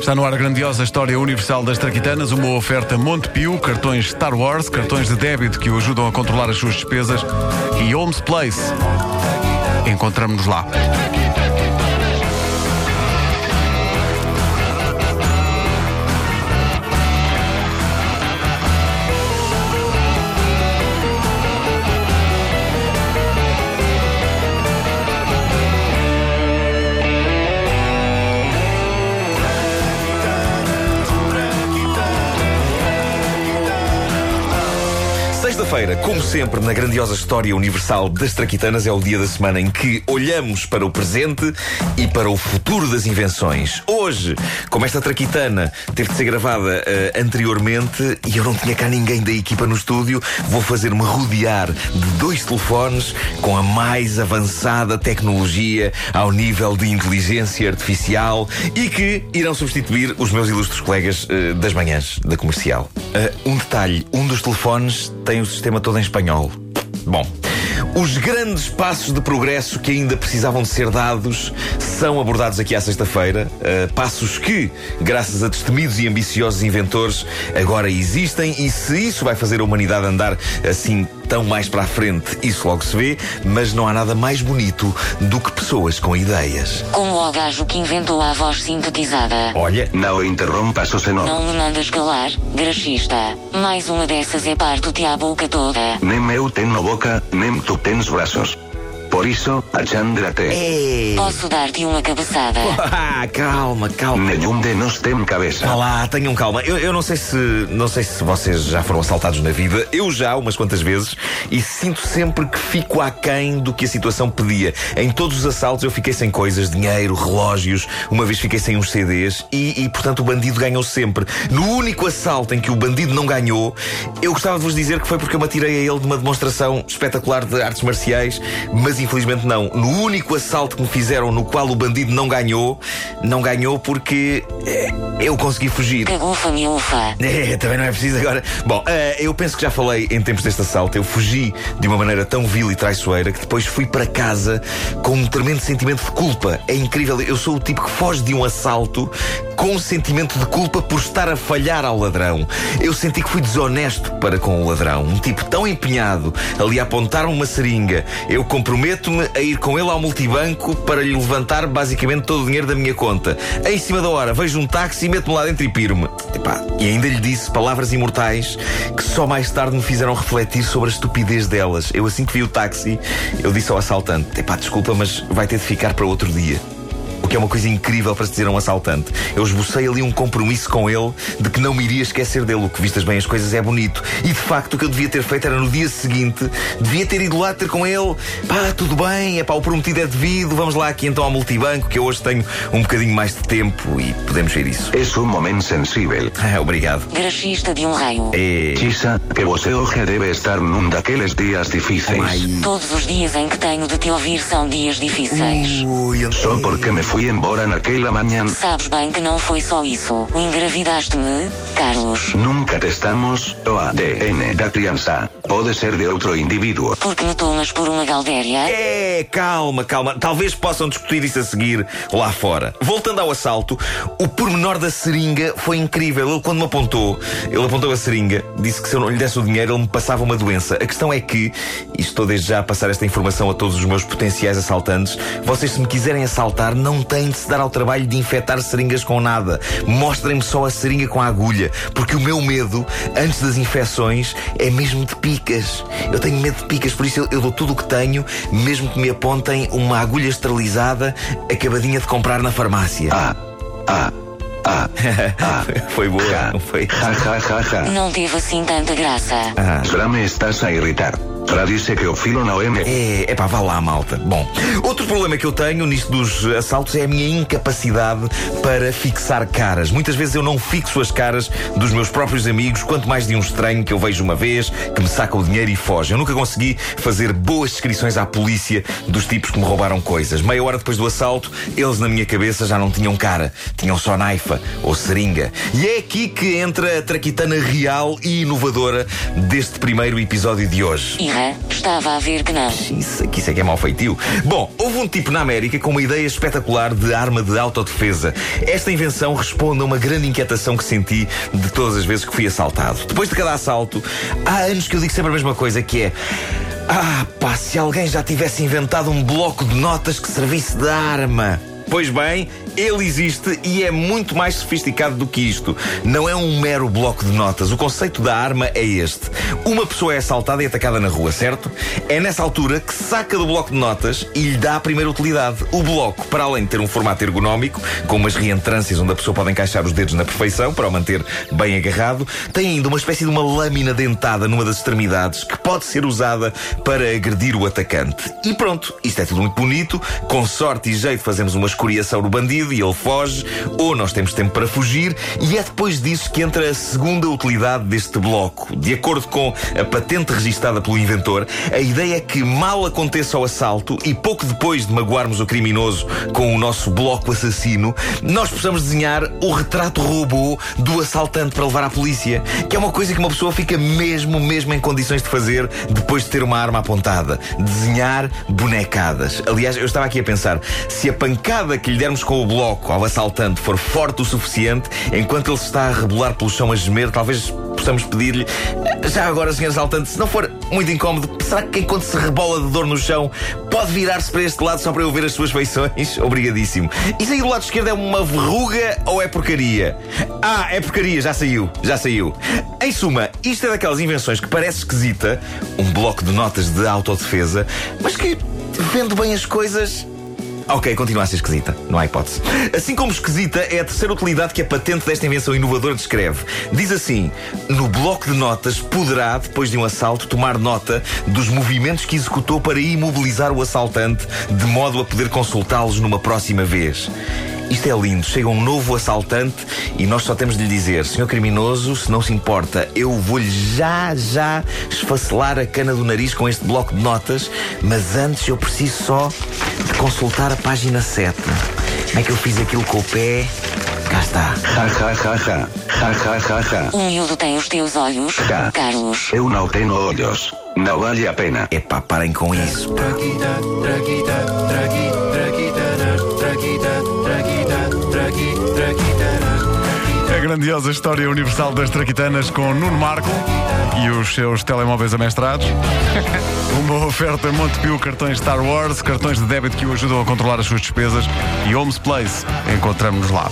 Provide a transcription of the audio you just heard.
Está no ar a grandiosa história universal das traquitanas, uma oferta Montepio, cartões Star Wars, cartões de débito que o ajudam a controlar as suas despesas e Holmes Place. Encontramos-nos lá. Sexta-feira, como sempre, na grandiosa história universal das Traquitanas, é o dia da semana em que olhamos para o presente e para o futuro das invenções. Hoje, como esta Traquitana teve de ser gravada uh, anteriormente e eu não tinha cá ninguém da equipa no estúdio, vou fazer-me rodear de dois telefones com a mais avançada tecnologia ao nível de inteligência artificial e que irão substituir os meus ilustres colegas uh, das manhãs da comercial. Uh, um detalhe: um dos telefones tem o sistema todo em espanhol. Bom, os grandes passos de progresso que ainda precisavam de ser dados são abordados aqui à sexta-feira. Uh, passos que, graças a destemidos e ambiciosos inventores, agora existem e se isso vai fazer a humanidade andar assim tão mais para a frente, isso logo se vê, mas não há nada mais bonito do que pessoas com ideias. Como o gajo que inventou a voz sintetizada. Olha, Não interrompas o senhor. Não me mandas calar, graxista. Mais uma dessas é parto-te a boca toda. Nem eu tenho boca, nem tu tens braços. Por isso, achandrate. é. Posso dar-te uma cabeçada. Ah, calma, calma. Nenhum de nós tem cabeça. Vá lá, tenham calma. Eu, eu não sei se não sei se vocês já foram assaltados na vida. Eu já, umas quantas vezes, e sinto sempre que fico aquém do que a situação pedia. Em todos os assaltos eu fiquei sem coisas, dinheiro, relógios, uma vez fiquei sem uns CDs e, e, portanto o bandido ganhou sempre. No único assalto em que o bandido não ganhou, eu gostava de vos dizer que foi porque eu me atirei a ele de uma demonstração espetacular de artes marciais, mas infelizmente não. No único assalto que me fizeram no qual o bandido não ganhou, não ganhou porque eh, eu consegui fugir. Cagufa miúfa. É, também não é preciso agora. Bom, eh, eu penso que já falei em tempos deste assalto. Eu fugi de uma maneira tão vil e traiçoeira que depois fui para casa com um tremendo sentimento de culpa. É incrível. Eu sou o tipo que foge de um assalto com um sentimento de culpa por estar a falhar ao ladrão. Eu senti que fui desonesto para com o ladrão. Um tipo tão empenhado ali a apontar-me uma seringa. Eu comprometo-me a ir com ele ao multibanco para lhe levantar basicamente todo o dinheiro da minha conta. Em cima da hora, vejo um táxi, meto-me lá dentro e piro-me. E ainda lhe disse palavras imortais que só mais tarde me fizeram refletir sobre a estupidez delas. Eu, assim que vi o táxi, eu disse ao assaltante: Epá, desculpa, mas vai ter de ficar para outro dia. O que é uma coisa incrível para se dizer a um assaltante. Eu esbocei ali um compromisso com ele de que não me iria esquecer dele. O que vistas bem as coisas é bonito. E de facto o que eu devia ter feito era no dia seguinte, devia ter ido lá ter com ele. Pá, tudo bem, é pá, o prometido é devido. Vamos lá aqui então ao multibanco, que eu hoje tenho um bocadinho mais de tempo e podemos ver isso. Es un momento sensível. Ah, obrigado. Graxista de um raio. É. Chisa, que você hoje debe estar num daqueles dias difíceis. Ai. Todos os dias em que tenho de te ouvir são dias difíceis. Ui, eu- Só porque me fui embora naquela manhã. Sabes bem que não foi só isso. Engravidaste-me, Carlos. Nunca testamos o ADN da criança. Pode ser de outro indivíduo. Porque me tomas por uma galdéria? É, calma, calma. Talvez possam discutir isso a seguir lá fora. Voltando ao assalto, o pormenor da seringa foi incrível. Ele, quando me apontou, ele apontou a seringa, disse que se eu não lhe desse o dinheiro, ele me passava uma doença. A questão é que, e estou desde já a passar esta informação a todos os meus potenciais assaltantes, vocês, se me quiserem assaltar, não têm de se dar ao trabalho de infectar seringas com nada. Mostrem-me só a seringa com a agulha, porque o meu medo, antes das infecções, é mesmo de picas. Eu tenho medo de picas, por isso eu, eu dou tudo o que tenho, mesmo que me apontem uma agulha esterilizada acabadinha de comprar na farmácia. Ah, ah, ah, ah. Foi boa, Ja, não foi? ja, ja, ja. Não teve assim tanta graça. Ah. Já me estás a irritar. Já disse que o filo não é. É, é pá, vá lá, malta. Bom, outro problema que eu tenho nisto dos assaltos é a minha incapacidade para fixar caras. Muitas vezes eu não fixo as caras dos meus próprios amigos, quanto mais de um estranho que eu vejo uma vez, que me saca o dinheiro e foge. Eu nunca consegui fazer boas descrições à polícia dos tipos que me roubaram coisas. Meia hora depois do assalto, eles na minha cabeça já não tinham cara, tinham só naifa ou seringa. E é aqui que entra a traquitana real e inovadora deste primeiro episódio de hoje. Estava a ver que não. Isso, isso é que é mau feitio. Bom, houve um tipo na América com uma ideia espetacular de arma de autodefesa. Esta invenção responde a uma grande inquietação que senti de todas as vezes que fui assaltado. Depois de cada assalto, há anos que eu digo sempre a mesma coisa, que é... Ah, pá, se alguém já tivesse inventado um bloco de notas que servisse de arma. Pois bem, ele existe e é muito mais sofisticado do que isto. Não é um mero bloco de notas. O conceito da arma é este: uma pessoa é assaltada e atacada na rua, certo? É nessa altura que saca do bloco de notas e lhe dá a primeira utilidade. O bloco, para além de ter um formato ergonómico, com umas reentrâncias onde a pessoa pode encaixar os dedos na perfeição para o manter bem agarrado, tem ainda uma espécie de uma lâmina dentada numa das extremidades que pode ser usada para agredir o atacante. E pronto, isto é tudo muito bonito. Com sorte e jeito fazemos uma escoriação no bandido e ele foge, ou nós temos tempo para fugir, e é depois disso que entra a segunda utilidade deste bloco. De acordo com a patente registada pelo inventor, a ideia é que mal aconteça o assalto e pouco depois de magoarmos o criminoso com o nosso bloco assassino, nós possamos desenhar o retrato robô do assaltante para levar à polícia, que é uma coisa que uma pessoa fica mesmo, mesmo em condições de fazer depois de ter uma arma apontada. Desenhar bonecadas. Aliás, eu estava aqui a pensar, se a pancada que lhe dermos com o bloco ao assaltante for forte o suficiente, enquanto ele se está a rebolar pelo chão a gemer, talvez possamos pedir-lhe. Já agora, senhor assaltante, se não for muito incómodo, será que enquanto se rebola de dor no chão, pode virar-se para este lado só para eu ver as suas feições? Obrigadíssimo. Isso aí do lado esquerdo é uma verruga ou é porcaria? Ah, é porcaria, já saiu, já saiu. Em suma, isto é daquelas invenções que parece esquisita, um bloco de notas de autodefesa, mas que, vendo bem as coisas, Ok, continua a ser esquisita, não há hipótese. Assim como esquisita é a terceira utilidade que a patente desta invenção inovadora descreve. Diz assim: no bloco de notas poderá, depois de um assalto, tomar nota dos movimentos que executou para imobilizar o assaltante, de modo a poder consultá-los numa próxima vez. Isto é lindo. Chega um novo assaltante e nós só temos de lhe dizer: Senhor criminoso, se não se importa, eu vou-lhe já, já esfacelar a cana do nariz com este bloco de notas, mas antes eu preciso só de consultar a página 7. Como é que eu fiz aquilo com o pé? Cá está. Ja, ja, ja, ja. Ja, ja, ja, ja. O miúdo tem os teus olhos, Ja. Carlos. Eu não tenho olhos. Não vale a pena. Epá, parem com isso. A grandiosa história universal das traquitanas com Nuno Marco e os seus telemóveis amestrados. Uma oferta Montepio, cartões Star Wars, cartões de débito que o ajudam a controlar as suas despesas e Homes Place. Encontramos-nos lá.